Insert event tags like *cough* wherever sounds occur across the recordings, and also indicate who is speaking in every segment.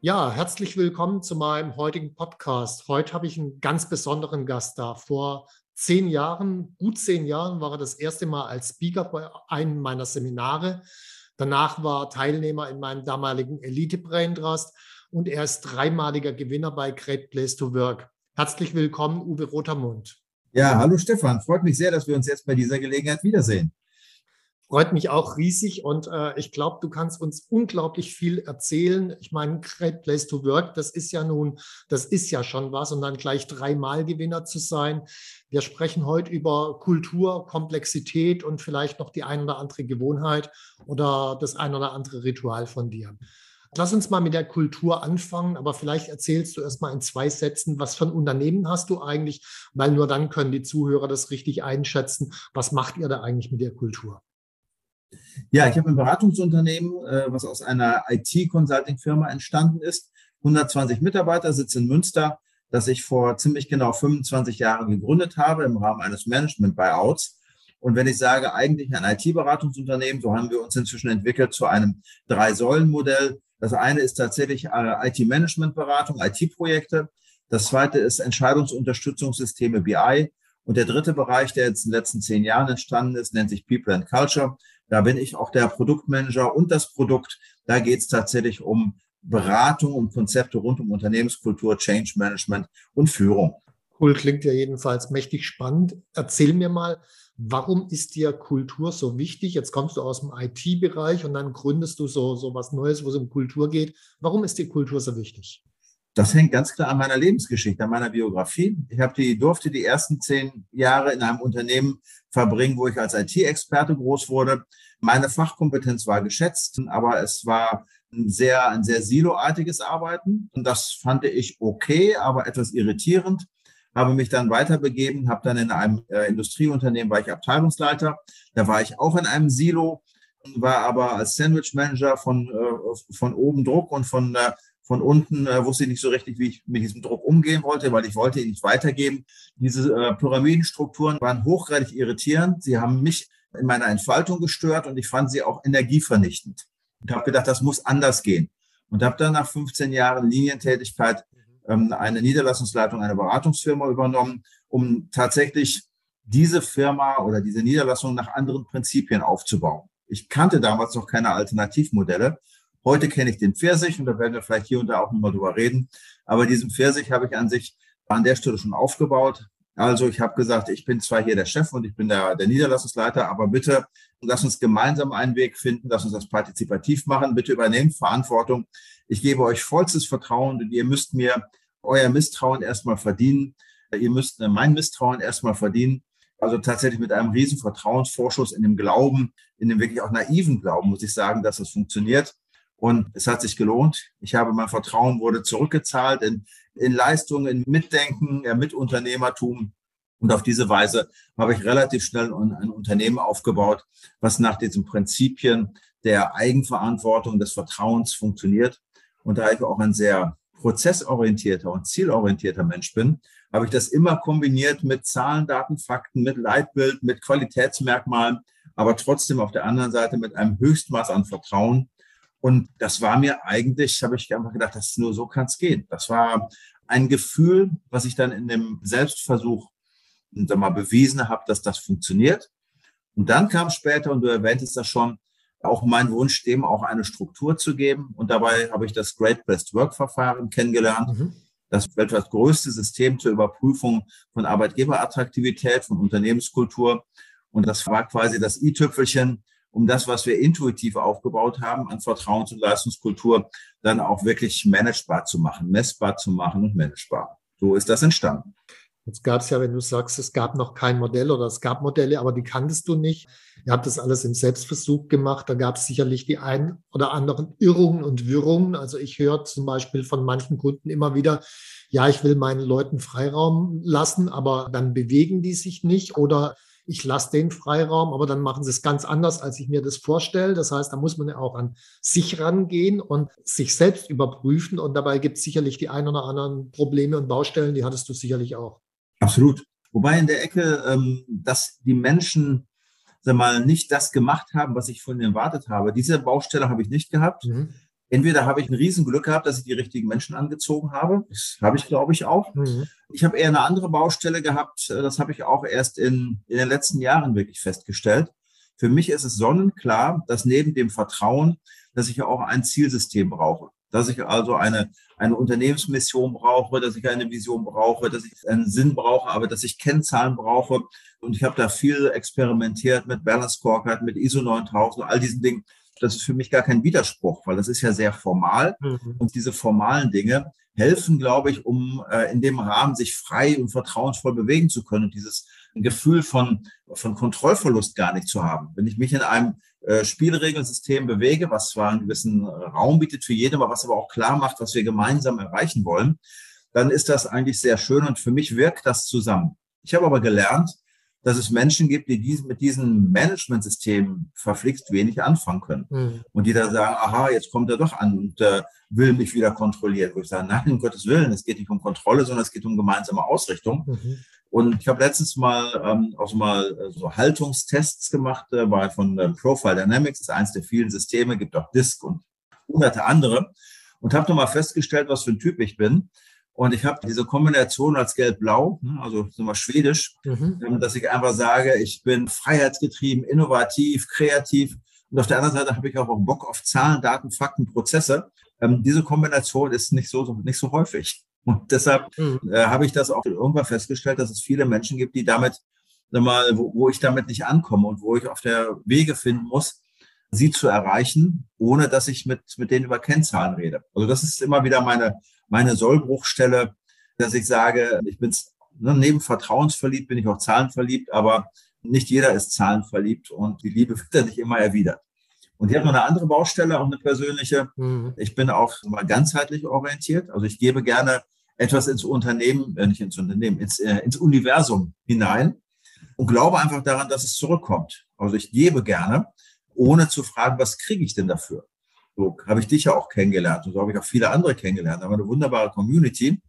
Speaker 1: Ja, herzlich willkommen zu meinem heutigen Podcast. Heute habe ich einen ganz besonderen Gast da. Vor zehn Jahren, gut zehn Jahren, war er das erste Mal als Speaker bei einem meiner Seminare. Danach war er Teilnehmer in meinem damaligen Elite Brain Trust und er ist dreimaliger Gewinner bei Great Place to Work. Herzlich willkommen, Uwe Rotermund.
Speaker 2: Ja, hallo Stefan. Freut mich sehr, dass wir uns jetzt bei dieser Gelegenheit wiedersehen.
Speaker 1: Freut mich auch riesig und äh, ich glaube, du kannst uns unglaublich viel erzählen. Ich meine, Great Place to Work, das ist ja nun, das ist ja schon was und dann gleich dreimal Gewinner zu sein. Wir sprechen heute über Kultur, Komplexität und vielleicht noch die ein oder andere Gewohnheit oder das ein oder andere Ritual von dir. Lass uns mal mit der Kultur anfangen, aber vielleicht erzählst du erst mal in zwei Sätzen, was für ein Unternehmen hast du eigentlich, weil nur dann können die Zuhörer das richtig einschätzen. Was macht ihr da eigentlich mit der Kultur?
Speaker 2: Ja, ich habe ein Beratungsunternehmen, äh, was aus einer IT-Consulting-Firma entstanden ist. 120 Mitarbeiter, sitzt in Münster, das ich vor ziemlich genau 25 Jahren gegründet habe im Rahmen eines Management-Buyouts. Und wenn ich sage, eigentlich ein IT-Beratungsunternehmen, so haben wir uns inzwischen entwickelt zu einem Drei-Säulen-Modell. Das eine ist tatsächlich äh, IT-Management-Beratung, IT-Projekte. Das zweite ist Entscheidungsunterstützungssysteme BI. Und der dritte Bereich, der jetzt in den letzten zehn Jahren entstanden ist, nennt sich People and Culture. Da bin ich auch der Produktmanager und das Produkt. Da geht es tatsächlich um Beratung, um Konzepte rund um Unternehmenskultur, Change Management und Führung.
Speaker 1: Cool, klingt ja jedenfalls mächtig spannend. Erzähl mir mal, warum ist dir Kultur so wichtig? Jetzt kommst du aus dem IT-Bereich und dann gründest du so, so was Neues, wo es um Kultur geht. Warum ist dir Kultur so wichtig?
Speaker 2: Das hängt ganz klar an meiner Lebensgeschichte, an meiner Biografie. Ich habe die, durfte die ersten zehn Jahre in einem Unternehmen verbringen, wo ich als IT-Experte groß wurde. Meine Fachkompetenz war geschätzt, aber es war ein sehr, ein sehr siloartiges Arbeiten. Und das fand ich okay, aber etwas irritierend. Habe mich dann weiterbegeben, habe dann in einem äh, Industrieunternehmen war ich Abteilungsleiter. Da war ich auch in einem Silo, war aber als Sandwich Manager von, äh, von oben Druck und von äh, von unten äh, wusste ich nicht so richtig, wie ich mit diesem Druck umgehen wollte, weil ich wollte ihn nicht weitergeben. Diese äh, Pyramidenstrukturen waren hochgradig irritierend. Sie haben mich in meiner Entfaltung gestört und ich fand sie auch energievernichtend. Und habe gedacht, das muss anders gehen. Und habe dann nach 15 Jahren Linientätigkeit ähm, eine Niederlassungsleitung einer Beratungsfirma übernommen, um tatsächlich diese Firma oder diese Niederlassung nach anderen Prinzipien aufzubauen. Ich kannte damals noch keine Alternativmodelle Heute kenne ich den Pfirsich und da werden wir vielleicht hier und da auch nochmal drüber reden. Aber diesen Pfirsich habe ich an sich an der Stelle schon aufgebaut. Also ich habe gesagt, ich bin zwar hier der Chef und ich bin der, der Niederlassungsleiter, aber bitte lass uns gemeinsam einen Weg finden, lass uns das partizipativ machen. Bitte übernehmt Verantwortung. Ich gebe euch vollstes Vertrauen und ihr müsst mir euer Misstrauen erstmal verdienen. Ihr müsst mein Misstrauen erstmal verdienen. Also tatsächlich mit einem riesen Vertrauensvorschuss in dem Glauben, in dem wirklich auch naiven Glauben, muss ich sagen, dass es funktioniert. Und es hat sich gelohnt. Ich habe mein Vertrauen wurde zurückgezahlt in, in Leistungen, in Mitdenken, ja, Mitunternehmertum. Und auf diese Weise habe ich relativ schnell ein Unternehmen aufgebaut, was nach diesen Prinzipien der Eigenverantwortung, des Vertrauens funktioniert. Und da ich auch ein sehr prozessorientierter und zielorientierter Mensch bin, habe ich das immer kombiniert mit Zahlen, Daten, Fakten, mit Leitbild, mit Qualitätsmerkmalen, aber trotzdem auf der anderen Seite mit einem Höchstmaß an Vertrauen und das war mir eigentlich, habe ich einfach gedacht, das nur so kann es gehen. Das war ein Gefühl, was ich dann in dem Selbstversuch sag mal, bewiesen habe, dass das funktioniert. Und dann kam später, und du erwähntest das schon, auch mein Wunsch, dem auch eine Struktur zu geben. Und dabei habe ich das Great Best Work Verfahren kennengelernt. Mhm. Das weltweit größte System zur Überprüfung von Arbeitgeberattraktivität, von Unternehmenskultur. Und das war quasi das i-Tüpfelchen, um das, was wir intuitiv aufgebaut haben an Vertrauens- und Leistungskultur, dann auch wirklich managebar zu machen, messbar zu machen und managebar. So ist das entstanden.
Speaker 1: Jetzt gab es ja, wenn du sagst, es gab noch kein Modell oder es gab Modelle, aber die kanntest du nicht. Ihr habt das alles im Selbstversuch gemacht. Da gab es sicherlich die ein oder anderen Irrungen und Wirrungen. Also ich höre zum Beispiel von manchen Kunden immer wieder, ja, ich will meinen Leuten Freiraum lassen, aber dann bewegen die sich nicht oder ich lasse den Freiraum, aber dann machen sie es ganz anders, als ich mir das vorstelle. Das heißt, da muss man ja auch an sich rangehen und sich selbst überprüfen. Und dabei gibt es sicherlich die ein oder anderen Probleme und Baustellen, die hattest du sicherlich auch.
Speaker 2: Absolut. Wobei in der Ecke, ähm, dass die Menschen sag mal, nicht das gemacht haben, was ich von ihnen erwartet habe. Diese Baustelle habe ich nicht gehabt. Mhm. Entweder habe ich ein Riesenglück gehabt, dass ich die richtigen Menschen angezogen habe. Das habe ich, glaube ich, auch. Mhm. Ich habe eher eine andere Baustelle gehabt. Das habe ich auch erst in, in den letzten Jahren wirklich festgestellt. Für mich ist es sonnenklar, dass neben dem Vertrauen, dass ich auch ein Zielsystem brauche dass ich also eine, eine Unternehmensmission brauche, dass ich eine Vision brauche, dass ich einen Sinn brauche, aber dass ich Kennzahlen brauche. Und ich habe da viel experimentiert mit Balance Scorecard, mit ISO 9000, all diesen Dingen. Das ist für mich gar kein Widerspruch, weil das ist ja sehr formal. Mhm. Und diese formalen Dinge helfen, glaube ich, um äh, in dem Rahmen sich frei und vertrauensvoll bewegen zu können und dieses Gefühl von, von Kontrollverlust gar nicht zu haben. Wenn ich mich in einem äh, Spielregelsystem bewege, was zwar einen gewissen Raum bietet für jeden, aber was aber auch klar macht, was wir gemeinsam erreichen wollen, dann ist das eigentlich sehr schön und für mich wirkt das zusammen. Ich habe aber gelernt, dass es Menschen gibt, die diesen, mit diesem Management-System verflixt wenig anfangen können. Mhm. Und die da sagen, aha, jetzt kommt er doch an und äh, will mich wieder kontrollieren. Wo ich sage, nein, um Gottes Willen, es geht nicht um Kontrolle, sondern es geht um gemeinsame Ausrichtung. Mhm. Und ich habe letztens mal ähm, auch mal äh, so Haltungstests gemacht äh, bei von äh, Profile Dynamics, das ist eines der vielen Systeme, gibt auch Disk und hunderte andere. Und habe nochmal festgestellt, was für ein Typ ich bin. Und ich habe diese Kombination als Gelb-Blau, ne, also sind wir schwedisch, mhm. Ähm, dass ich einfach sage, ich bin freiheitsgetrieben, innovativ, kreativ. Und auf der anderen Seite habe ich auch Bock auf Zahlen, Daten, Fakten, Prozesse. Ähm, diese Kombination ist nicht so, nicht so häufig. Und deshalb mhm. äh, habe ich das auch irgendwann festgestellt, dass es viele Menschen gibt, die damit, sag mal, wo, wo ich damit nicht ankomme und wo ich auf der Wege finden muss, sie zu erreichen, ohne dass ich mit, mit denen über Kennzahlen rede. Also das ist immer wieder meine, meine Sollbruchstelle, dass ich sage, ich bin ne, neben vertrauensverliebt, bin ich auch zahlenverliebt, aber nicht jeder ist zahlenverliebt und die Liebe wird dann nicht immer erwidert. Und ich habe noch eine andere Baustelle, auch eine persönliche. Mhm. Ich bin auch mal ganzheitlich orientiert. Also ich gebe gerne etwas ins Unternehmen, äh, nicht ins Unternehmen, ins, äh, ins Universum hinein und glaube einfach daran, dass es zurückkommt. Also ich gebe gerne, ohne zu fragen, was kriege ich denn dafür? So habe ich dich ja auch kennengelernt und so habe ich auch viele andere kennengelernt. Aber eine wunderbare Community.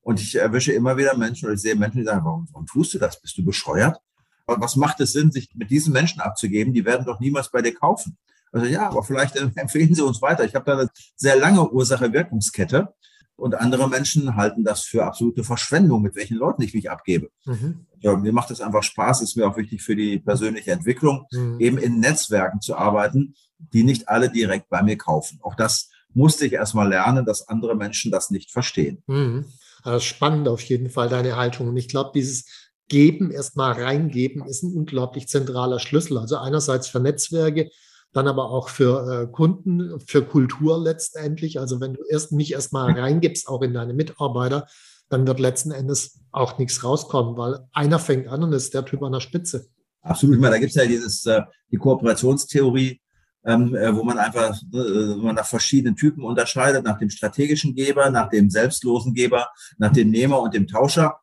Speaker 2: Und ich erwische immer wieder Menschen oder ich sehe Menschen, die sagen, warum, warum tust du das? Bist du bescheuert? Was macht es Sinn, sich mit diesen Menschen abzugeben? Die werden doch niemals bei dir kaufen. Also ja, aber vielleicht *laughs* empfehlen sie uns weiter. Ich habe da eine sehr lange Ursache-Wirkungskette. Und andere Menschen halten das für absolute Verschwendung, mit welchen Leuten ich mich abgebe. Mhm. Ja, mir macht es einfach Spaß, ist mir auch wichtig für die persönliche Entwicklung, mhm. eben in Netzwerken zu arbeiten, die nicht alle direkt bei mir kaufen. Auch das musste ich erstmal lernen, dass andere Menschen das nicht verstehen.
Speaker 1: Mhm. Also spannend auf jeden Fall deine Haltung. Und ich glaube, dieses Geben, erstmal reingeben, ist ein unglaublich zentraler Schlüssel. Also einerseits für Netzwerke, dann aber auch für äh, Kunden, für Kultur letztendlich. Also wenn du erst nicht erstmal reingibst, auch in deine Mitarbeiter, dann wird letzten Endes auch nichts rauskommen, weil einer fängt an und ist der Typ an der Spitze.
Speaker 2: Absolut. Ich meine, da gibt es ja dieses, äh, die Kooperationstheorie, ähm, äh, wo man einfach äh, man nach verschiedenen Typen unterscheidet, nach dem strategischen Geber, nach dem selbstlosen Geber, nach dem Nehmer und dem Tauscher.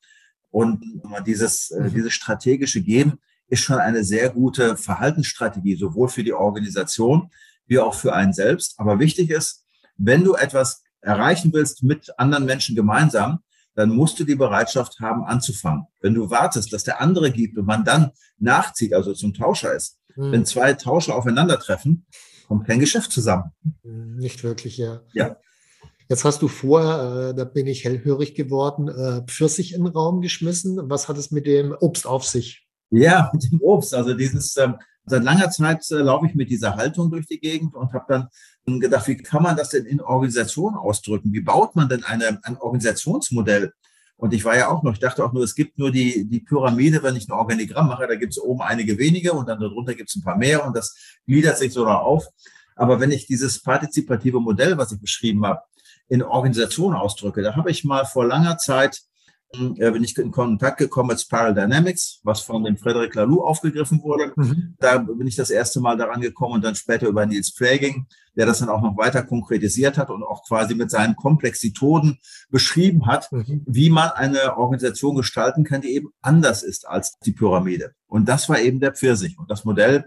Speaker 2: Und dieses, äh, dieses strategische Geben ist schon eine sehr gute Verhaltensstrategie, sowohl für die Organisation wie auch für einen selbst. Aber wichtig ist, wenn du etwas erreichen willst mit anderen Menschen gemeinsam, dann musst du die Bereitschaft haben, anzufangen. Wenn du wartest, dass der andere gibt und man dann nachzieht, also zum Tauscher ist, hm. wenn zwei Tauscher aufeinandertreffen, kommt kein Geschäft zusammen.
Speaker 1: Nicht wirklich, ja.
Speaker 2: Ja.
Speaker 1: Jetzt hast du vorher, äh, da bin ich hellhörig geworden, äh, Pfirsich in den Raum geschmissen. Was hat es mit dem Obst auf sich?
Speaker 2: Ja, *laughs* mit dem Obst. Also dieses, ähm, seit langer Zeit äh, laufe ich mit dieser Haltung durch die Gegend und habe dann gedacht, wie kann man das denn in Organisation ausdrücken? Wie baut man denn eine, ein Organisationsmodell? Und ich war ja auch noch, ich dachte auch nur, es gibt nur die, die Pyramide, wenn ich ein Organigramm mache, da gibt es oben einige wenige und dann darunter gibt es ein paar mehr und das gliedert sich so da auf. Aber wenn ich dieses partizipative Modell, was ich beschrieben habe, in Organisation ausdrücke, da habe ich mal vor langer Zeit bin ich in Kontakt gekommen mit Spiral Dynamics, was von dem Frederic Laloux aufgegriffen wurde. Mhm. Da bin ich das erste Mal daran gekommen und dann später über Nils Pfleging, der das dann auch noch weiter konkretisiert hat und auch quasi mit seinen Komplexitoden beschrieben hat, mhm. wie man eine Organisation gestalten kann, die eben anders ist als die Pyramide. Und das war eben der Pfirsich. Und das Modell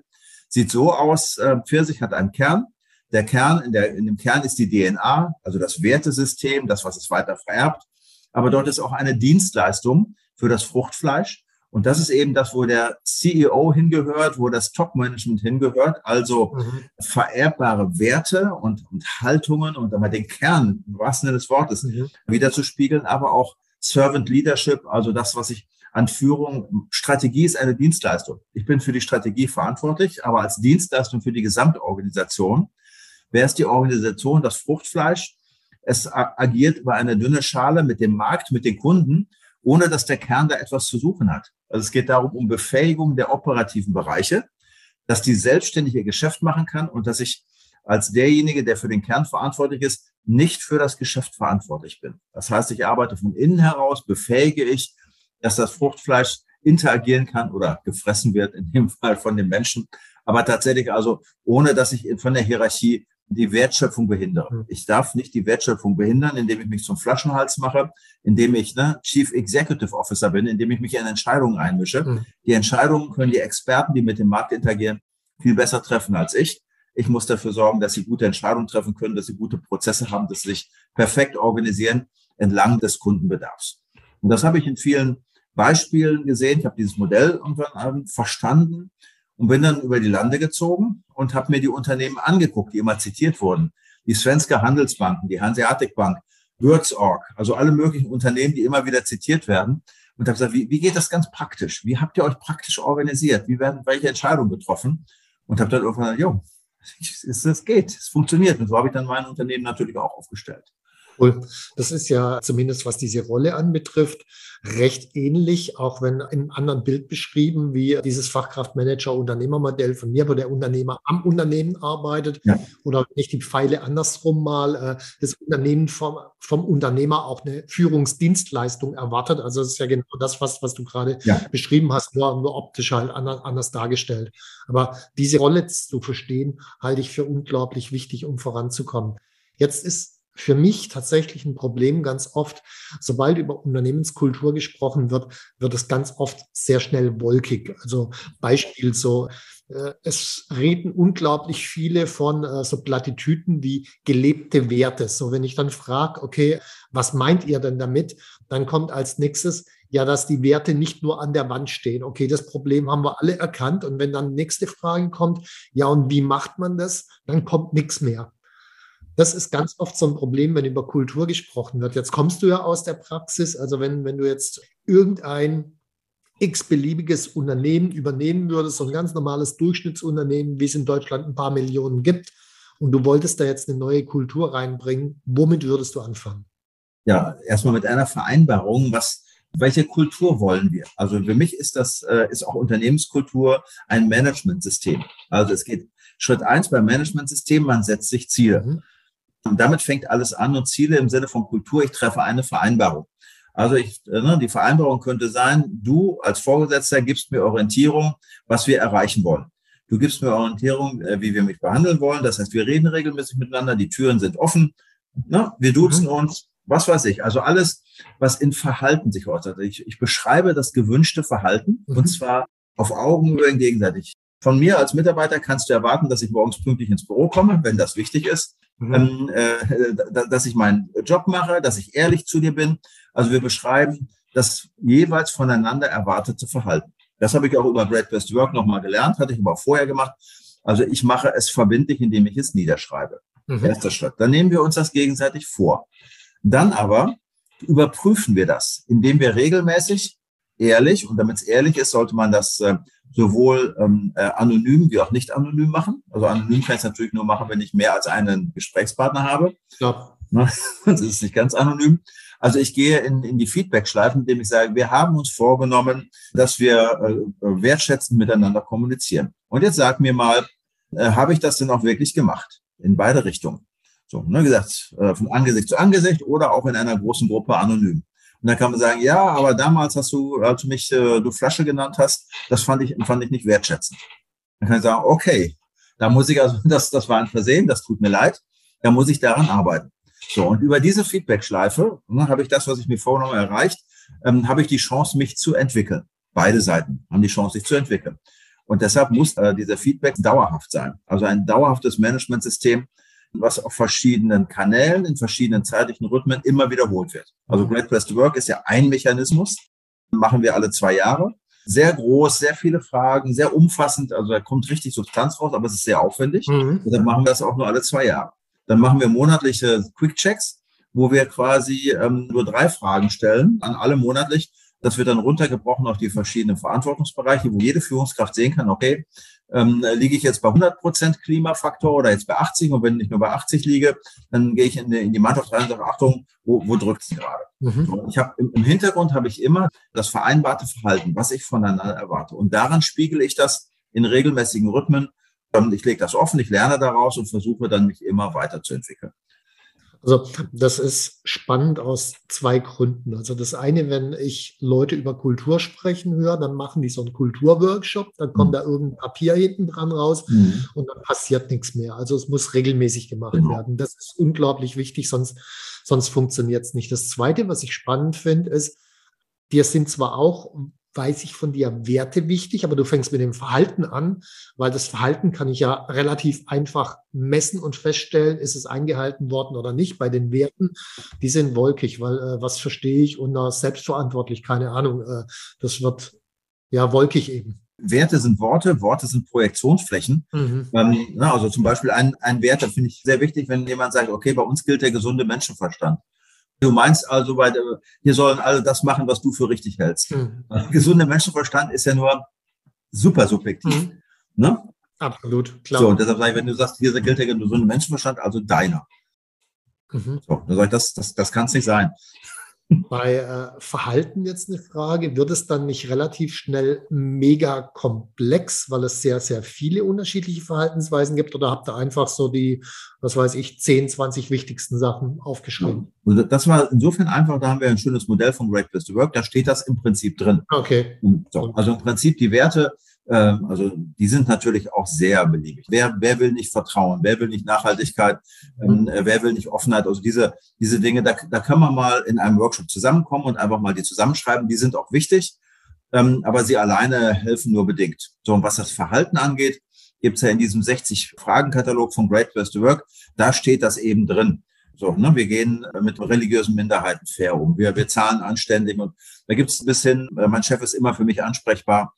Speaker 2: sieht so aus, äh, Pfirsich hat einen Kern. Der Kern, in, der, in dem Kern ist die DNA, also das Wertesystem, das, was es weiter vererbt aber dort ist auch eine Dienstleistung für das Fruchtfleisch. Und das ist eben das, wo der CEO hingehört, wo das Top-Management hingehört, also mhm. vererbbare Werte und, und, Haltungen und einmal den Kern, im wahrsten Sinne des Wortes, mhm. wiederzuspiegeln, aber auch Servant Leadership, also das, was ich an Führung, Strategie ist eine Dienstleistung. Ich bin für die Strategie verantwortlich, aber als Dienstleistung für die Gesamtorganisation. Wer ist die Organisation? Das Fruchtfleisch, es agiert über eine dünne Schale mit dem Markt, mit den Kunden, ohne dass der Kern da etwas zu suchen hat. Also es geht darum, um Befähigung der operativen Bereiche, dass die selbstständig ihr Geschäft machen kann und dass ich als derjenige, der für den Kern verantwortlich ist, nicht für das Geschäft verantwortlich bin. Das heißt, ich arbeite von innen heraus, befähige ich, dass das Fruchtfleisch interagieren kann oder gefressen wird, in dem Fall von den Menschen, aber tatsächlich also ohne, dass ich von der Hierarchie die Wertschöpfung behindere. Hm. Ich darf nicht die Wertschöpfung behindern, indem ich mich zum Flaschenhals mache, indem ich ne, Chief Executive Officer bin, indem ich mich in Entscheidungen einmische. Mhm. Die Entscheidungen können die Experten, die mit dem Markt interagieren, viel besser treffen als ich. Ich muss dafür sorgen, dass sie gute Entscheidungen treffen können, dass sie gute Prozesse haben, dass sie sich perfekt organisieren entlang des Kundenbedarfs. Und das habe ich in vielen Beispielen gesehen. Ich habe dieses Modell irgendwann verstanden und bin dann über die Lande gezogen und habe mir die Unternehmen angeguckt, die immer zitiert wurden. Die Svenska Handelsbanken, die Hanseatic Bank, Würzorg, also alle möglichen Unternehmen, die immer wieder zitiert werden. Und habe gesagt, wie, wie geht das ganz praktisch? Wie habt ihr euch praktisch organisiert? Wie werden welche Entscheidungen getroffen? Und habe dann irgendwann gesagt, jo, *laughs* es, geht, es funktioniert. Und so habe ich dann mein Unternehmen natürlich auch aufgestellt.
Speaker 1: Cool. Das ist ja zumindest, was diese Rolle anbetrifft, recht ähnlich, auch wenn in einem anderen Bild beschrieben, wie dieses Fachkraftmanager-Unternehmermodell von mir, wo der Unternehmer am Unternehmen arbeitet ja. oder nicht die Pfeile andersrum mal, äh, das Unternehmen vom, vom Unternehmer auch eine Führungsdienstleistung erwartet. Also das ist ja genau das, was, was du gerade ja. beschrieben hast, nur, nur optisch halt anders, anders dargestellt. Aber diese Rolle zu verstehen, halte ich für unglaublich wichtig, um voranzukommen. Jetzt ist für mich tatsächlich ein Problem ganz oft. Sobald über Unternehmenskultur gesprochen wird, wird es ganz oft sehr schnell wolkig. Also Beispiel so, äh, es reden unglaublich viele von äh, so Plattitüden wie gelebte Werte. So, wenn ich dann frage, okay, was meint ihr denn damit? Dann kommt als nächstes, ja, dass die Werte nicht nur an der Wand stehen. Okay, das Problem haben wir alle erkannt. Und wenn dann nächste Frage kommt, ja, und wie macht man das? Dann kommt nichts mehr. Das ist ganz oft so ein Problem, wenn über Kultur gesprochen wird. Jetzt kommst du ja aus der Praxis. Also wenn, wenn du jetzt irgendein x-beliebiges Unternehmen übernehmen würdest, so ein ganz normales Durchschnittsunternehmen, wie es in Deutschland ein paar Millionen gibt, und du wolltest da jetzt eine neue Kultur reinbringen, womit würdest du anfangen?
Speaker 2: Ja, erstmal mit einer Vereinbarung, was, welche Kultur wollen wir? Also für mich ist das, äh, ist auch Unternehmenskultur ein Managementsystem. Also es geht Schritt eins beim Managementsystem, man setzt sich Ziele. Mhm. Und damit fängt alles an und Ziele im Sinne von Kultur, ich treffe eine Vereinbarung. Also ich, ne, die Vereinbarung könnte sein, du als Vorgesetzter gibst mir Orientierung, was wir erreichen wollen. Du gibst mir Orientierung, äh, wie wir mich behandeln wollen. Das heißt, wir reden regelmäßig miteinander, die Türen sind offen, ne? wir duzen mhm. uns, was weiß ich. Also alles, was in Verhalten sich äußert. Ich, ich beschreibe das gewünschte Verhalten mhm. und zwar auf Augenhöhe gegenseitig. Von mir als Mitarbeiter kannst du erwarten, dass ich morgens pünktlich ins Büro komme, wenn das wichtig ist mhm. ähm, äh, dass ich meinen Job mache, dass ich ehrlich zu dir bin. Also wir beschreiben das jeweils voneinander erwartete Verhalten. Das habe ich auch über Great Best Work nochmal gelernt, hatte ich aber auch vorher gemacht. Also ich mache es verbindlich, indem ich es niederschreibe. Mhm. Erster Schritt. Dann nehmen wir uns das gegenseitig vor. Dann aber überprüfen wir das, indem wir regelmäßig ehrlich, und damit es ehrlich ist, sollte man das äh, sowohl ähm, äh, anonym wie auch nicht anonym machen. Also anonym kann ich es natürlich nur machen, wenn ich mehr als einen Gesprächspartner habe. Ja. Ne? *laughs* Das ist nicht ganz anonym. Also ich gehe in, in die Feedback-Schleifen, indem ich sage, wir haben uns vorgenommen, dass wir äh, wertschätzend miteinander kommunizieren. Und jetzt sag mir mal, äh, habe ich das denn auch wirklich gemacht? In beide Richtungen. So, ne, gesagt, äh, von Angesicht zu Angesicht oder auch in einer großen Gruppe anonym. Und dann kann man sagen, ja, aber damals hast du, als du mich äh, du Flasche genannt hast, das fand ich, fand ich nicht wertschätzend. Dann kann ich sagen, okay, da muss ich also, *laughs* das, das war ein Versehen, das tut mir leid, da muss ich daran arbeiten. So, und über diese Feedback-Schleife ne, habe ich das, was ich mir vorgenommen erreicht, ähm, habe ich die Chance, mich zu entwickeln. Beide Seiten haben die Chance, sich zu entwickeln. Und deshalb muss äh, dieser Feedback dauerhaft sein. Also ein dauerhaftes Managementsystem, was auf verschiedenen Kanälen, in verschiedenen zeitlichen Rhythmen immer wiederholt wird. Also Great Place to Work ist ja ein Mechanismus, machen wir alle zwei Jahre. Sehr groß, sehr viele Fragen, sehr umfassend, also da kommt richtig Substanz raus, aber es ist sehr aufwendig. Mhm. Deshalb machen wir das auch nur alle zwei Jahre. Dann machen wir monatliche Quick-Checks, wo wir quasi ähm, nur drei Fragen stellen, an alle monatlich. Das wird dann runtergebrochen auf die verschiedenen Verantwortungsbereiche, wo jede Führungskraft sehen kann, okay, ähm, liege ich jetzt bei 100 Prozent Klimafaktor oder jetzt bei 80 und wenn ich nur bei 80 liege, dann gehe ich in die, in die Mannschaft rein und sage, Achtung, wo, wo drückt es gerade? Mhm. Ich habe im, im Hintergrund habe ich immer das vereinbarte Verhalten, was ich voneinander erwarte. Und daran spiegele ich das in regelmäßigen Rhythmen. Ich lege das offen, ich lerne daraus und versuche dann mich immer weiterzuentwickeln.
Speaker 1: Also das ist spannend aus zwei Gründen. Also das eine, wenn ich Leute über Kultur sprechen höre, dann machen die so einen Kulturworkshop, dann kommt mhm. da irgendein Papier hinten dran raus mhm. und dann passiert nichts mehr. Also es muss regelmäßig gemacht genau. werden. Das ist unglaublich wichtig, sonst, sonst funktioniert es nicht. Das zweite, was ich spannend finde, ist, wir sind zwar auch weiß ich von dir Werte wichtig, aber du fängst mit dem Verhalten an, weil das Verhalten kann ich ja relativ einfach messen und feststellen, ist es eingehalten worden oder nicht. Bei den Werten, die sind wolkig, weil äh, was verstehe ich unter selbstverantwortlich, keine Ahnung, äh, das wird ja wolkig eben.
Speaker 2: Werte sind Worte, Worte sind Projektionsflächen. Mhm. Ähm, also zum Beispiel ein, ein Wert, da finde ich sehr wichtig, wenn jemand sagt, okay, bei uns gilt der gesunde Menschenverstand. Du meinst also, weil hier sollen alle das machen, was du für richtig hältst. Mhm. Gesunder Menschenverstand ist ja nur super subjektiv. Mhm.
Speaker 1: Ne? Absolut,
Speaker 2: klar. So, und deshalb sage ich, wenn du sagst, hier gilt der gesunde Menschenverstand, also deiner. Mhm. So, dann sage ich, das, das, das kann es nicht sein.
Speaker 1: Bei äh, Verhalten jetzt eine Frage, wird es dann nicht relativ schnell mega komplex, weil es sehr, sehr viele unterschiedliche Verhaltensweisen gibt? Oder habt ihr einfach so die, was weiß ich, 10, 20 wichtigsten Sachen aufgeschrieben?
Speaker 2: Ja. Das war insofern einfach, da haben wir ein schönes Modell von Great Place to Work, da steht das im Prinzip drin.
Speaker 1: Okay.
Speaker 2: So, also im Prinzip die Werte, also die sind natürlich auch sehr beliebig. Wer, wer will nicht Vertrauen? Wer will nicht Nachhaltigkeit? Ähm, mhm. wer will nicht Offenheit? Also diese, diese Dinge, da, da können wir mal in einem Workshop zusammenkommen und einfach mal die zusammenschreiben. Die sind auch wichtig, ähm, aber sie alleine helfen nur bedingt. So, und was das Verhalten angeht, gibt's ja in diesem 60-Fragen-Katalog von Great Place to Work, da steht das eben drin. So, ne, wir gehen mit religiösen Minderheiten fair um. Wir, wir zahlen anständig und da gibt's ein bisschen, äh, mein Chef ist immer für mich ansprechbar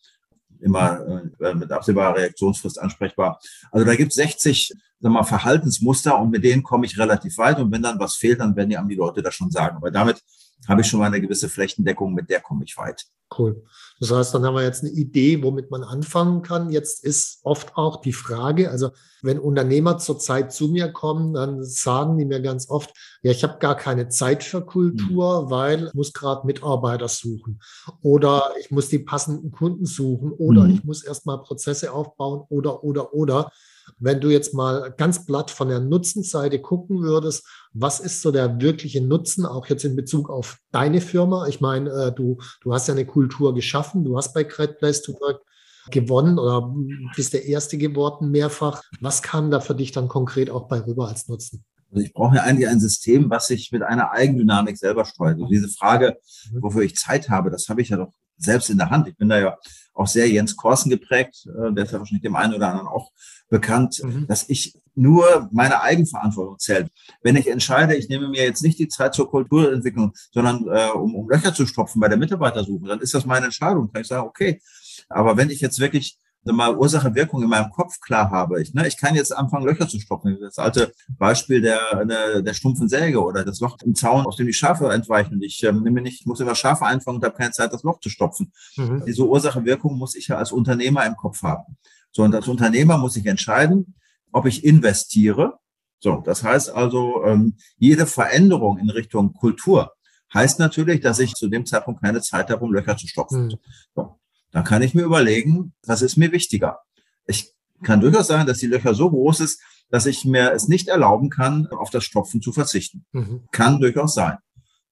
Speaker 2: immer äh, mit absehbarer Reaktionsfrist ansprechbar. Also da gibt es 60 sag mal, Verhaltensmuster und mit denen komme ich relativ weit. Und wenn dann was fehlt, dann werden die, die Leute das schon sagen. Aber damit habe ich schon mal eine gewisse Flächendeckung, mit der komme ich weit.
Speaker 1: Cool. Das heißt, dann haben wir jetzt eine Idee, womit man anfangen kann. Jetzt ist oft auch die Frage, also wenn Unternehmer zurzeit zu mir kommen, dann sagen die mir ganz oft, ja, ich habe gar keine Zeit für Kultur, mhm. weil ich muss gerade Mitarbeiter suchen oder ich muss die passenden Kunden suchen oder mhm. ich muss erstmal Prozesse aufbauen oder, oder, oder. Wenn du jetzt mal ganz platt von der Nutzenseite gucken würdest, was ist so der wirkliche Nutzen, auch jetzt in Bezug auf deine Firma? Ich meine, äh, du, du hast ja eine Kultur geschaffen, du hast bei Great Place to Work gewonnen oder bist der Erste geworden mehrfach. Was kam da für dich dann konkret auch bei rüber als Nutzen?
Speaker 2: Also ich brauche ja eigentlich ein System, was sich mit einer Eigendynamik selber steuert. Also diese Frage, mhm. wofür ich Zeit habe, das habe ich ja doch selbst in der Hand. Ich bin da ja auch sehr Jens Korsen geprägt, äh, der ist ja wahrscheinlich dem einen oder anderen auch bekannt, mhm. dass ich nur meine Eigenverantwortung zählt. Wenn ich entscheide, ich nehme mir jetzt nicht die Zeit zur Kulturentwicklung, sondern äh, um, um Löcher zu stopfen bei der Mitarbeitersuche, dann ist das meine Entscheidung. Kann ich sagen, okay. Aber wenn ich jetzt wirklich mal Ursache-Wirkung in meinem Kopf klar habe. Ich, ne, ich kann jetzt anfangen, Löcher zu stopfen. Das alte Beispiel der, der, der stumpfen Säge oder das Loch im Zaun, aus dem die Schafe entweichen. Und ich ähm, nehme nicht, muss immer Schafe einfangen und habe keine Zeit, das Loch zu stopfen. Mhm. Diese Ursache-Wirkung muss ich ja als Unternehmer im Kopf haben. So, und als Unternehmer muss ich entscheiden, ob ich investiere. So, das heißt also, ähm, jede Veränderung in Richtung Kultur heißt natürlich, dass ich zu dem Zeitpunkt keine Zeit habe, um Löcher zu stopfen. Mhm. So. Dann kann ich mir überlegen, was ist mir wichtiger. Ich kann durchaus sagen, dass die Löcher so groß ist, dass ich mir es nicht erlauben kann, auf das Stopfen zu verzichten. Mhm. Kann durchaus sein.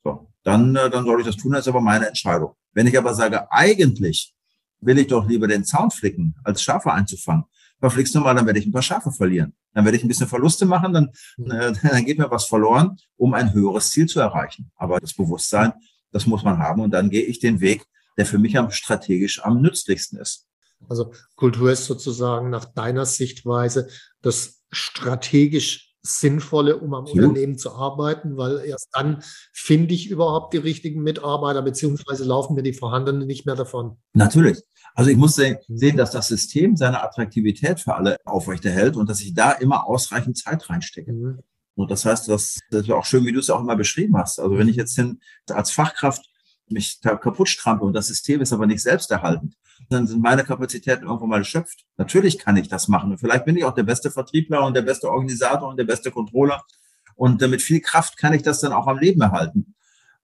Speaker 2: So, dann, äh, dann soll ich das tun, das ist aber meine Entscheidung. Wenn ich aber sage, eigentlich will ich doch lieber den Zaun flicken, als Schafe einzufangen, verflixt du mal, dann werde ich ein paar Schafe verlieren. Dann werde ich ein bisschen Verluste machen, dann, mhm. äh, *laughs* dann geht mir was verloren, um ein höheres Ziel zu erreichen. Aber das Bewusstsein, das muss man haben und dann gehe ich den Weg, der für mich am strategisch am nützlichsten ist.
Speaker 1: Also Kultur ist sozusagen nach deiner Sichtweise das strategisch Sinnvolle, um am ja. Unternehmen zu arbeiten, weil erst dann finde ich überhaupt die richtigen Mitarbeiter, beziehungsweise laufen mir die vorhandenen nicht mehr davon.
Speaker 2: Natürlich. Also ich muss sehen, dass das System seine Attraktivität für alle aufrechterhält und dass ich da immer ausreichend Zeit reinstecke. Mhm. Und das heißt, das, das ist auch schön, wie du es auch immer beschrieben hast. Also wenn ich jetzt hin, als Fachkraft mich kaputt strampe und das System ist aber nicht selbsterhaltend, dann sind meine Kapazitäten irgendwann mal erschöpft. Natürlich kann ich das machen. Und vielleicht bin ich auch der beste Vertriebler und der beste Organisator und der beste Controller. Und mit viel Kraft kann ich das dann auch am Leben erhalten.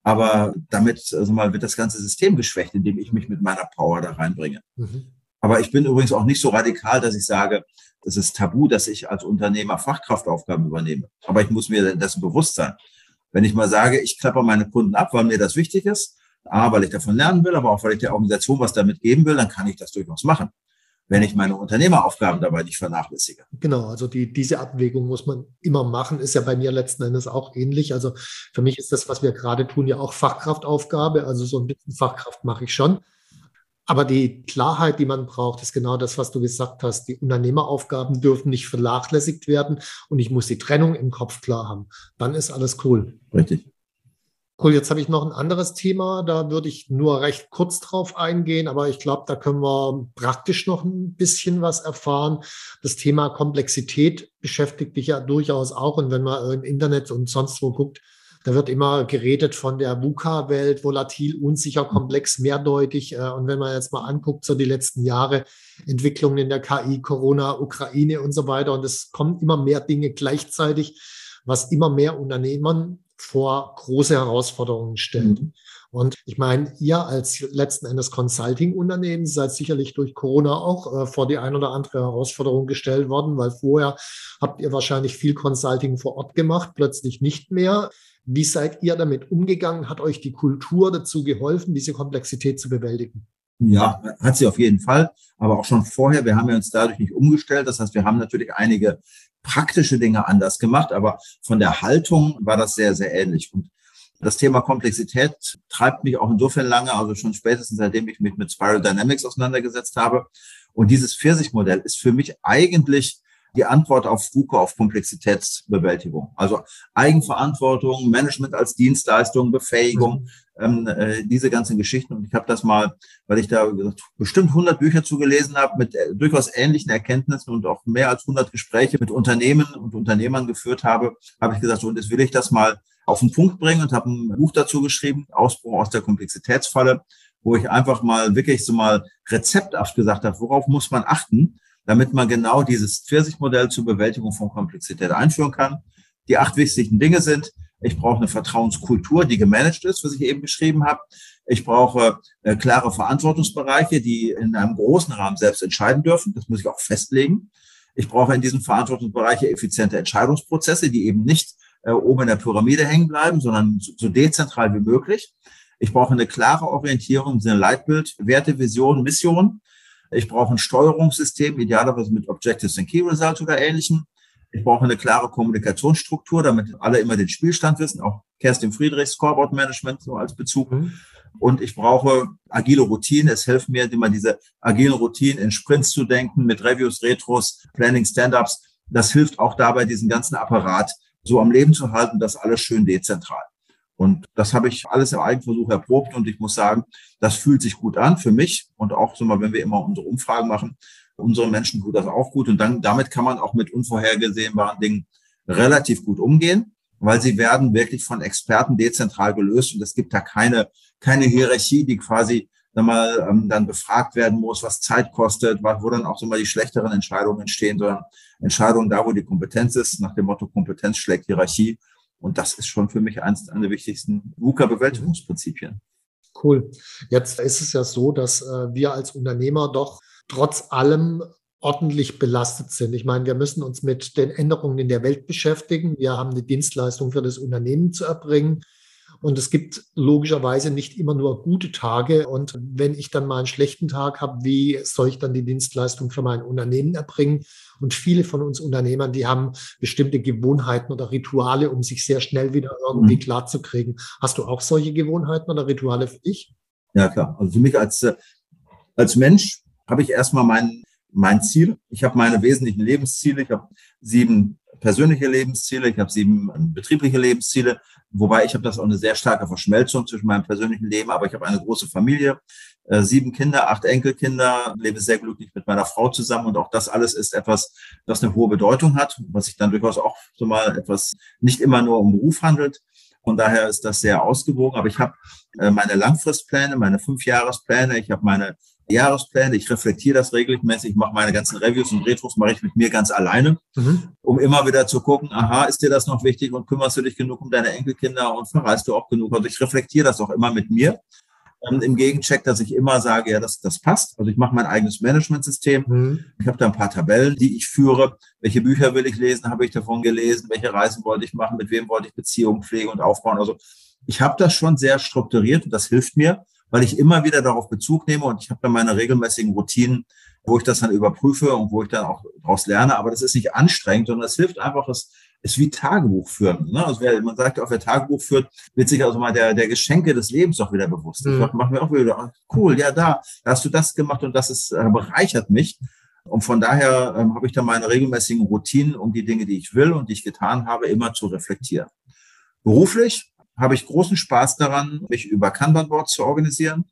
Speaker 2: Aber damit also mal wird das ganze System geschwächt, indem ich mich mit meiner Power da reinbringe. Mhm. Aber ich bin übrigens auch nicht so radikal, dass ich sage, es ist tabu, dass ich als Unternehmer Fachkraftaufgaben übernehme. Aber ich muss mir dessen bewusst sein. Wenn ich mal sage, ich klappe meine Kunden ab, weil mir das wichtig ist, A, weil ich davon lernen will, aber auch weil ich der Organisation was damit geben will, dann kann ich das durchaus machen, wenn ich meine Unternehmeraufgaben dabei nicht vernachlässige.
Speaker 1: Genau, also die, diese Abwägung muss man immer machen, ist ja bei mir letzten Endes auch ähnlich. Also für mich ist das, was wir gerade tun, ja auch Fachkraftaufgabe. Also so ein bisschen Fachkraft mache ich schon. Aber die Klarheit, die man braucht, ist genau das, was du gesagt hast. Die Unternehmeraufgaben dürfen nicht vernachlässigt werden und ich muss die Trennung im Kopf klar haben. Dann ist alles cool.
Speaker 2: Richtig.
Speaker 1: Cool, jetzt habe ich noch ein anderes Thema, da würde ich nur recht kurz drauf eingehen, aber ich glaube, da können wir praktisch noch ein bisschen was erfahren. Das Thema Komplexität beschäftigt dich ja durchaus auch und wenn man im Internet und sonst wo guckt, da wird immer geredet von der VUCA-Welt, volatil, unsicher, komplex, mehrdeutig. Äh, und wenn man jetzt mal anguckt, so die letzten Jahre, Entwicklungen in der KI, Corona, Ukraine und so weiter, und es kommen immer mehr Dinge gleichzeitig, was immer mehr Unternehmern vor große Herausforderungen stellt. Mhm. Und ich meine, ihr als letzten Endes Consulting-Unternehmen seid sicherlich durch Corona auch äh, vor die ein oder andere Herausforderung gestellt worden, weil vorher habt ihr wahrscheinlich viel Consulting vor Ort gemacht, plötzlich nicht mehr. Wie seid ihr damit umgegangen? Hat euch die Kultur dazu geholfen, diese Komplexität zu bewältigen?
Speaker 2: Ja, hat sie auf jeden Fall. Aber auch schon vorher, wir haben ja uns dadurch nicht umgestellt. Das heißt, wir haben natürlich einige praktische Dinge anders gemacht, aber von der Haltung war das sehr, sehr ähnlich. Und das Thema Komplexität treibt mich auch insofern lange, also schon spätestens seitdem ich mich mit Spiral Dynamics auseinandergesetzt habe. Und dieses Pfirsich-Modell ist für mich eigentlich die Antwort auf FUKA, auf Komplexitätsbewältigung. Also Eigenverantwortung, Management als Dienstleistung, Befähigung, ähm, äh, diese ganzen Geschichten. Und ich habe das mal, weil ich da bestimmt 100 Bücher zugelesen habe, mit äh, durchaus ähnlichen Erkenntnissen und auch mehr als 100 Gespräche mit Unternehmen und Unternehmern geführt habe, habe ich gesagt, so, und jetzt will ich das mal auf den Punkt bringen und habe ein Buch dazu geschrieben, Ausbruch aus der Komplexitätsfalle, wo ich einfach mal wirklich so mal rezepthaft gesagt habe, worauf muss man achten, damit man genau dieses Pfirsich-Modell zur Bewältigung von Komplexität einführen kann. Die acht wichtigsten Dinge sind, ich brauche eine Vertrauenskultur, die gemanagt ist, was ich eben beschrieben habe. Ich brauche äh, klare Verantwortungsbereiche, die in einem großen Rahmen selbst entscheiden dürfen. Das muss ich auch festlegen. Ich brauche in diesen Verantwortungsbereichen effiziente Entscheidungsprozesse, die eben nicht äh, oben in der Pyramide hängen bleiben, sondern so, so dezentral wie möglich. Ich brauche eine klare Orientierung im Sinne Leitbild, Werte, Vision, Mission. Ich brauche ein Steuerungssystem, idealerweise mit Objectives and Key Results oder ähnlichem. Ich brauche eine klare Kommunikationsstruktur, damit alle immer den Spielstand wissen, auch Kerstin Friedrichs Scoreboard Management so als Bezug. Mhm. Und ich brauche agile Routinen. Es hilft mir, immer diese agilen Routinen in Sprints zu denken, mit Reviews, Retros, Planning, Stand-ups. Das hilft auch dabei, diesen ganzen Apparat so am Leben zu halten, das alles schön dezentral. Und das habe ich alles im Eigenversuch erprobt und ich muss sagen, das fühlt sich gut an für mich und auch so mal, wenn wir immer unsere Umfragen machen, Unsere Menschen tut das auch gut und dann damit kann man auch mit unvorhergesehbaren Dingen relativ gut umgehen, weil sie werden wirklich von Experten dezentral gelöst und es gibt da keine, keine Hierarchie, die quasi mal, ähm, dann befragt werden muss, was Zeit kostet, wo dann auch so mal die schlechteren Entscheidungen entstehen, sondern Entscheidungen da, wo die Kompetenz ist, nach dem Motto Kompetenz schlägt Hierarchie. Und das ist schon für mich eines der wichtigsten VUCA-Bewältigungsprinzipien.
Speaker 1: Cool. Jetzt ist es ja so, dass äh, wir als Unternehmer doch trotz allem ordentlich belastet sind. Ich meine, wir müssen uns mit den Änderungen in der Welt beschäftigen. Wir haben eine Dienstleistung für das Unternehmen zu erbringen. Und es gibt logischerweise nicht immer nur gute Tage. Und wenn ich dann mal einen schlechten Tag habe, wie soll ich dann die Dienstleistung für mein Unternehmen erbringen? Und viele von uns Unternehmern, die haben bestimmte Gewohnheiten oder Rituale, um sich sehr schnell wieder irgendwie mhm. klar zu kriegen. Hast du auch solche Gewohnheiten oder Rituale für dich?
Speaker 2: Ja, klar. Also für mich als, äh, als Mensch habe ich erstmal mein, mein Ziel. Ich habe meine wesentlichen Lebensziele. Ich habe sieben persönliche Lebensziele, ich habe sieben ähm, betriebliche Lebensziele, wobei ich habe das auch eine sehr starke Verschmelzung zwischen meinem persönlichen Leben, aber ich habe eine große Familie, äh, sieben Kinder, acht Enkelkinder, lebe sehr glücklich mit meiner Frau zusammen und auch das alles ist etwas, das eine hohe Bedeutung hat, was sich dann durchaus auch so mal etwas nicht immer nur um Beruf handelt. Von daher ist das sehr ausgewogen. Aber ich habe äh, meine Langfristpläne, meine Fünfjahrespläne, ich habe meine Jahrespläne, ich reflektiere das regelmäßig, ich mache meine ganzen Reviews und Retros mache ich mit mir ganz alleine, mhm. um immer wieder zu gucken, aha, ist dir das noch wichtig und kümmerst du dich genug um deine Enkelkinder und verreist du auch genug? Also ich reflektiere das auch immer mit mir. Und Im Gegencheck, dass ich immer sage, ja, das, das passt. Also ich mache mein eigenes Managementsystem. Mhm. Ich habe da ein paar Tabellen, die ich führe. Welche Bücher will ich lesen? Habe ich davon gelesen? Welche Reisen wollte ich machen? Mit wem wollte ich Beziehungen pflegen und aufbauen? Also ich habe das schon sehr strukturiert und das hilft mir weil ich immer wieder darauf Bezug nehme und ich habe dann meine regelmäßigen Routinen, wo ich das dann überprüfe und wo ich dann auch daraus lerne. Aber das ist nicht anstrengend, sondern es hilft einfach, es ist wie Tagebuch führen. Ne? Also wer, man sagt, auch wer Tagebuch führt, wird sich also mal der, der Geschenke des Lebens auch wieder bewusst. Mhm. Das macht mir auch wieder, cool, ja, da, da hast du das gemacht und das ist, äh, bereichert mich. Und von daher ähm, habe ich dann meine regelmäßigen Routinen, um die Dinge, die ich will und die ich getan habe, immer zu reflektieren. Beruflich habe ich großen Spaß daran, mich über Kanban-Boards zu organisieren.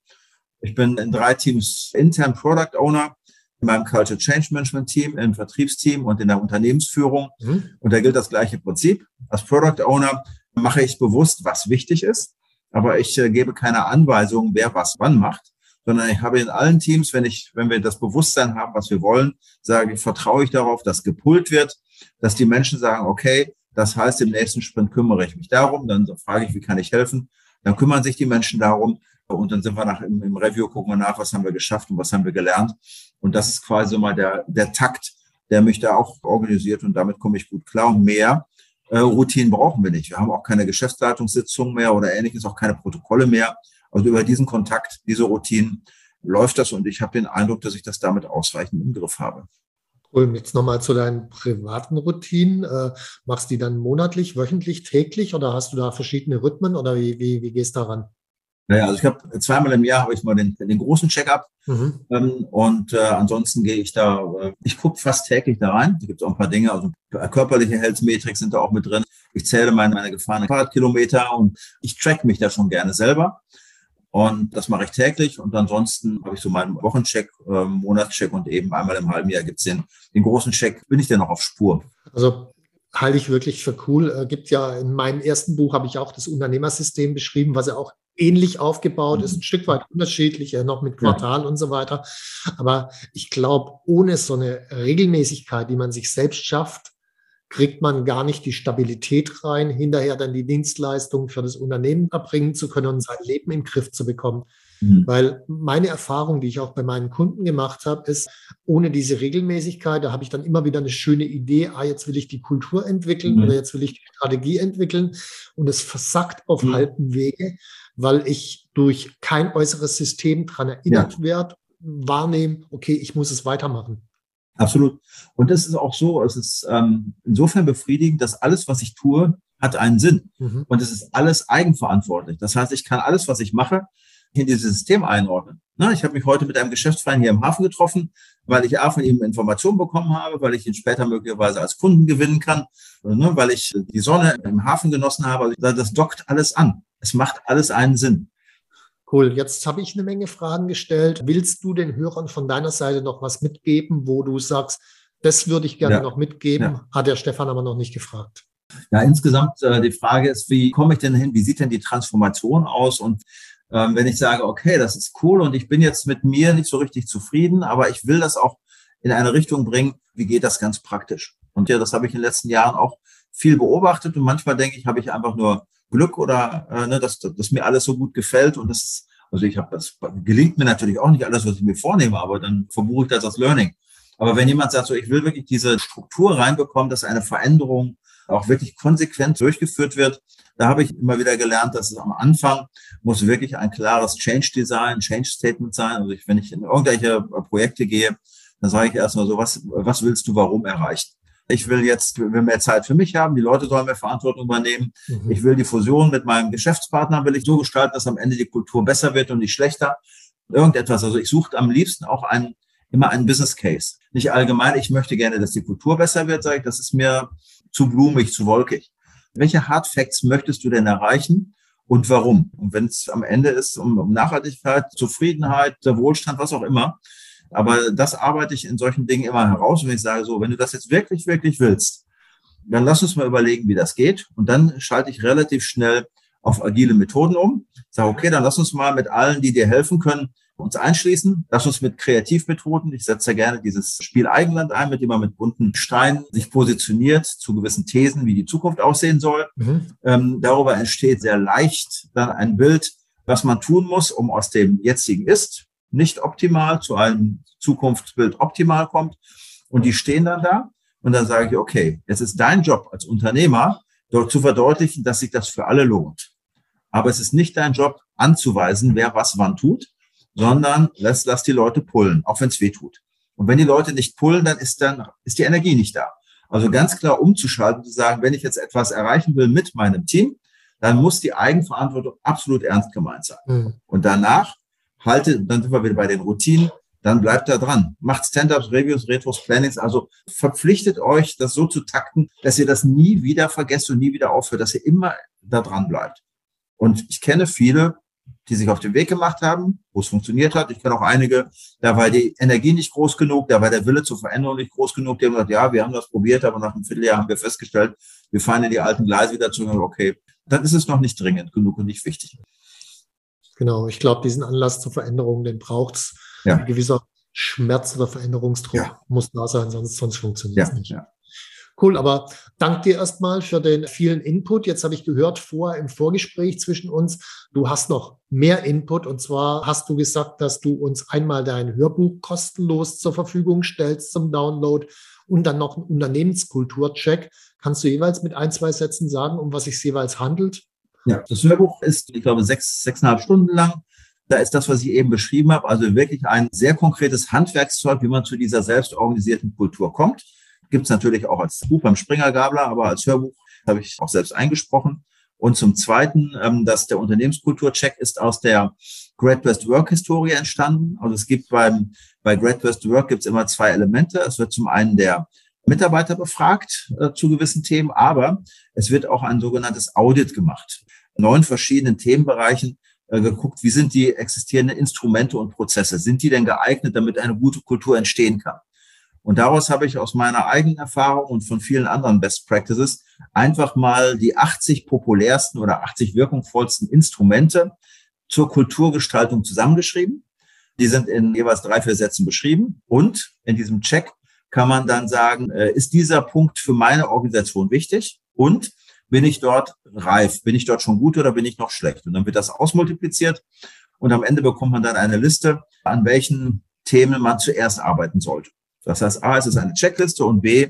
Speaker 2: Ich bin in drei Teams intern Product Owner, in meinem Culture Change Management Team, im Vertriebsteam und in der Unternehmensführung. Mhm. Und da gilt das gleiche Prinzip. Als Product Owner mache ich bewusst, was wichtig ist, aber ich äh, gebe keine Anweisungen, wer was wann macht, sondern ich habe in allen Teams, wenn ich, wenn wir das Bewusstsein haben, was wir wollen, sage ich, vertraue ich darauf, dass gepult wird, dass die Menschen sagen, okay, das heißt, im nächsten Sprint kümmere ich mich darum, dann frage ich, wie kann ich helfen? Dann kümmern sich die Menschen darum und dann sind wir nach im, im Review, gucken wir nach, was haben wir geschafft und was haben wir gelernt. Und das ist quasi mal der, der Takt, der mich da auch organisiert und damit komme ich gut klar. Und mehr äh, Routinen brauchen wir nicht. Wir haben auch keine Geschäftsleitungssitzungen mehr oder ähnliches, auch keine Protokolle mehr. Also über diesen Kontakt, diese Routinen läuft das und ich habe den Eindruck, dass ich das damit ausreichend im Griff habe.
Speaker 1: Cool. Jetzt nochmal zu deinen privaten Routinen. Äh, machst du die dann monatlich, wöchentlich, täglich oder hast du da verschiedene Rhythmen oder wie, wie, wie gehst du daran?
Speaker 2: Naja, also ich habe zweimal im Jahr habe ich mal den, den großen Check-up mhm. ähm, und äh, ansonsten gehe ich da, äh, ich gucke fast täglich da rein. Da gibt es auch ein paar Dinge, also körperliche Health-Metrik sind da auch mit drin. Ich zähle meine, meine gefahrenen Fahrradkilometer und ich track mich da schon gerne selber. Und das mache ich täglich. Und ansonsten habe ich so meinen Wochencheck, äh, Monatscheck und eben einmal im halben Jahr gibt's den, den großen Check. Bin ich denn noch auf Spur?
Speaker 1: Also halte ich wirklich für cool. Äh, gibt ja in meinem ersten Buch habe ich auch das Unternehmersystem beschrieben, was ja auch ähnlich aufgebaut mhm. ist, ein Stück weit unterschiedlich, ja, noch mit Quartal ja. und so weiter. Aber ich glaube, ohne so eine Regelmäßigkeit, die man sich selbst schafft, kriegt man gar nicht die Stabilität rein, hinterher dann die Dienstleistung für das Unternehmen erbringen zu können und sein Leben im Griff zu bekommen. Mhm. Weil meine Erfahrung, die ich auch bei meinen Kunden gemacht habe, ist, ohne diese Regelmäßigkeit, da habe ich dann immer wieder eine schöne Idee, ah, jetzt will ich die Kultur entwickeln mhm. oder jetzt will ich die Strategie entwickeln und es versackt auf mhm. halben Wege, weil ich durch kein äußeres System daran erinnert ja. werde, wahrnehme, okay, ich muss es weitermachen.
Speaker 2: Absolut. Und das ist auch so, es ist ähm, insofern befriedigend, dass alles, was ich tue, hat einen Sinn. Mhm. Und es ist alles eigenverantwortlich. Das heißt, ich kann alles, was ich mache, in dieses System einordnen. Na, ich habe mich heute mit einem Geschäftsfreund hier im Hafen getroffen, weil ich A von ihm Informationen bekommen habe, weil ich ihn später möglicherweise als Kunden gewinnen kann, ne, weil ich die Sonne im Hafen genossen habe. Also das dockt alles an. Es macht alles einen Sinn.
Speaker 1: Cool. Jetzt habe ich eine Menge Fragen gestellt. Willst du den Hörern von deiner Seite noch was mitgeben, wo du sagst, das würde ich gerne ja. noch mitgeben? Ja. Hat der Stefan aber noch nicht gefragt.
Speaker 2: Ja, insgesamt äh, die Frage ist, wie komme ich denn hin? Wie sieht denn die Transformation aus? Und ähm, wenn ich sage, okay, das ist cool und ich bin jetzt mit mir nicht so richtig zufrieden, aber ich will das auch in eine Richtung bringen, wie geht das ganz praktisch? Und ja, das habe ich in den letzten Jahren auch viel beobachtet und manchmal denke ich, habe ich einfach nur Glück oder äh, ne, dass, dass mir alles so gut gefällt und das also ich habe das gelingt mir natürlich auch nicht alles, was ich mir vornehme, aber dann verbuche ich das als Learning. Aber wenn jemand sagt, so ich will wirklich diese Struktur reinbekommen, dass eine Veränderung auch wirklich konsequent durchgeführt wird, da habe ich immer wieder gelernt, dass es am Anfang muss wirklich ein klares Change Design, Change Statement sein. Also ich, wenn ich in irgendwelche Projekte gehe, dann sage ich erstmal so, was, was willst du warum erreichen? Ich will jetzt will mehr Zeit für mich haben. Die Leute sollen mehr Verantwortung übernehmen. Mhm. Ich will die Fusion mit meinem Geschäftspartner will ich so gestalten, dass am Ende die Kultur besser wird und nicht schlechter. Irgendetwas. Also ich suche am liebsten auch einen, immer einen Business Case. Nicht allgemein, ich möchte gerne, dass die Kultur besser wird, sage ich, das ist mir zu blumig, zu wolkig. Welche Hard Facts möchtest du denn erreichen? Und warum? Und wenn es am Ende ist um, um Nachhaltigkeit, Zufriedenheit, Wohlstand, was auch immer, aber das arbeite ich in solchen Dingen immer heraus. Und wenn ich sage, so, wenn du das jetzt wirklich, wirklich willst, dann lass uns mal überlegen, wie das geht. Und dann schalte ich relativ schnell auf agile Methoden um. Sage, okay, dann lass uns mal mit allen, die dir helfen können, uns einschließen. Lass uns mit Kreativmethoden, ich setze ja gerne dieses Spiel Eigenland ein, mit dem man mit bunten Steinen sich positioniert zu gewissen Thesen, wie die Zukunft aussehen soll. Mhm. Ähm, darüber entsteht sehr leicht dann ein Bild, was man tun muss, um aus dem jetzigen Ist nicht optimal zu einem Zukunftsbild optimal kommt. Und die stehen dann da. Und dann sage ich, okay, es ist dein Job als Unternehmer, dort zu verdeutlichen, dass sich das für alle lohnt. Aber es ist nicht dein Job, anzuweisen, wer was wann tut, sondern lass, lass die Leute pullen, auch wenn es weh tut. Und wenn die Leute nicht pullen, dann ist dann ist die Energie nicht da. Also ganz klar umzuschalten, zu sagen, wenn ich jetzt etwas erreichen will mit meinem Team, dann muss die Eigenverantwortung absolut ernst gemeint sein. Mhm. Und danach halte, dann sind wir wieder bei den Routinen, dann bleibt da dran. Macht Stand-ups, Reviews, Retros, Plannings, also verpflichtet euch, das so zu takten, dass ihr das nie wieder vergesst und nie wieder aufhört, dass ihr immer da dran bleibt. Und ich kenne viele, die sich auf den Weg gemacht haben, wo es funktioniert hat. Ich kenne auch einige, da war die Energie nicht groß genug, da war der Wille zur Veränderung nicht groß genug. Die haben gesagt, ja, wir haben das probiert, aber nach einem Vierteljahr haben wir festgestellt, wir fahren in die alten Gleise wieder zurück. Okay, dann ist es noch nicht dringend genug und nicht wichtig.
Speaker 1: Genau, ich glaube, diesen Anlass zur Veränderung, den braucht es. Ja. Ein gewisser Schmerz oder Veränderungsdruck ja. muss da sein, sonst, sonst funktioniert es ja. nicht. Ja. Cool, aber danke dir erstmal für den vielen Input. Jetzt habe ich gehört vorher im Vorgespräch zwischen uns, du hast noch mehr Input und zwar hast du gesagt, dass du uns einmal dein Hörbuch kostenlos zur Verfügung stellst zum Download und dann noch einen Unternehmenskulturcheck. Kannst du jeweils mit ein, zwei Sätzen sagen, um was es jeweils handelt?
Speaker 2: Ja, das Hörbuch ist, ich glaube, sechs, sechseinhalb Stunden lang. Da ist das, was ich eben beschrieben habe, also wirklich ein sehr konkretes Handwerkszeug, wie man zu dieser selbstorganisierten Kultur kommt. Gibt es natürlich auch als Buch beim Springer Gabler, aber als Hörbuch habe ich auch selbst eingesprochen. Und zum Zweiten, ähm, dass der Unternehmenskulturcheck ist aus der Great West Work Historie entstanden. Also es gibt beim, bei Great West Work gibt es immer zwei Elemente. Es wird zum einen der Mitarbeiter befragt äh, zu gewissen Themen, aber es wird auch ein sogenanntes Audit gemacht. Neun verschiedenen Themenbereichen äh, geguckt, wie sind die existierenden Instrumente und Prozesse? Sind die denn geeignet, damit eine gute Kultur entstehen kann? Und daraus habe ich aus meiner eigenen Erfahrung und von vielen anderen Best Practices einfach mal die 80 populärsten oder 80 wirkungsvollsten Instrumente zur Kulturgestaltung zusammengeschrieben. Die sind in jeweils drei, vier Sätzen beschrieben. Und in diesem Check kann man dann sagen, äh, ist dieser Punkt für meine Organisation wichtig und bin ich dort reif, bin ich dort schon gut oder bin ich noch schlecht? Und dann wird das ausmultipliziert und am Ende bekommt man dann eine Liste, an welchen Themen man zuerst arbeiten sollte. Das heißt, A, es ist eine Checkliste und B,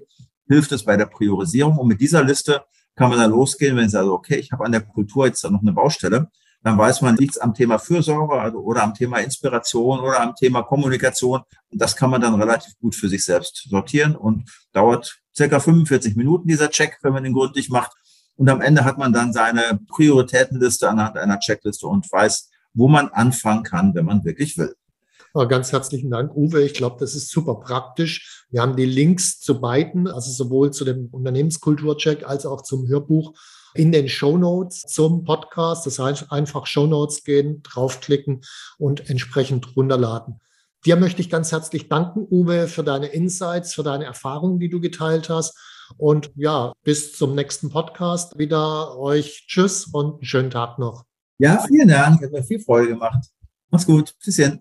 Speaker 2: hilft es bei der Priorisierung. Und mit dieser Liste kann man dann losgehen, wenn ich sage, okay, ich habe an der Kultur jetzt noch eine Baustelle, dann weiß man nichts am Thema Fürsorge also, oder am Thema Inspiration oder am Thema Kommunikation. Und das kann man dann relativ gut für sich selbst sortieren und dauert circa 45 Minuten dieser Check, wenn man den gründlich macht. Und am Ende hat man dann seine Prioritätenliste anhand einer Checkliste und weiß, wo man anfangen kann, wenn man wirklich will.
Speaker 1: Ganz herzlichen Dank, Uwe. Ich glaube, das ist super praktisch. Wir haben die Links zu beiden, also sowohl zu dem Unternehmenskulturcheck als auch zum Hörbuch in den Show Notes zum Podcast. Das heißt, einfach Show Notes gehen, draufklicken und entsprechend runterladen. Dir möchte ich ganz herzlich danken, Uwe, für deine Insights, für deine Erfahrungen, die du geteilt hast. Und ja, bis zum nächsten Podcast wieder euch Tschüss und einen schönen Tag noch.
Speaker 2: Ja, vielen Dank. Hat mir viel Freude gemacht. Mach's gut. Tschüsschen.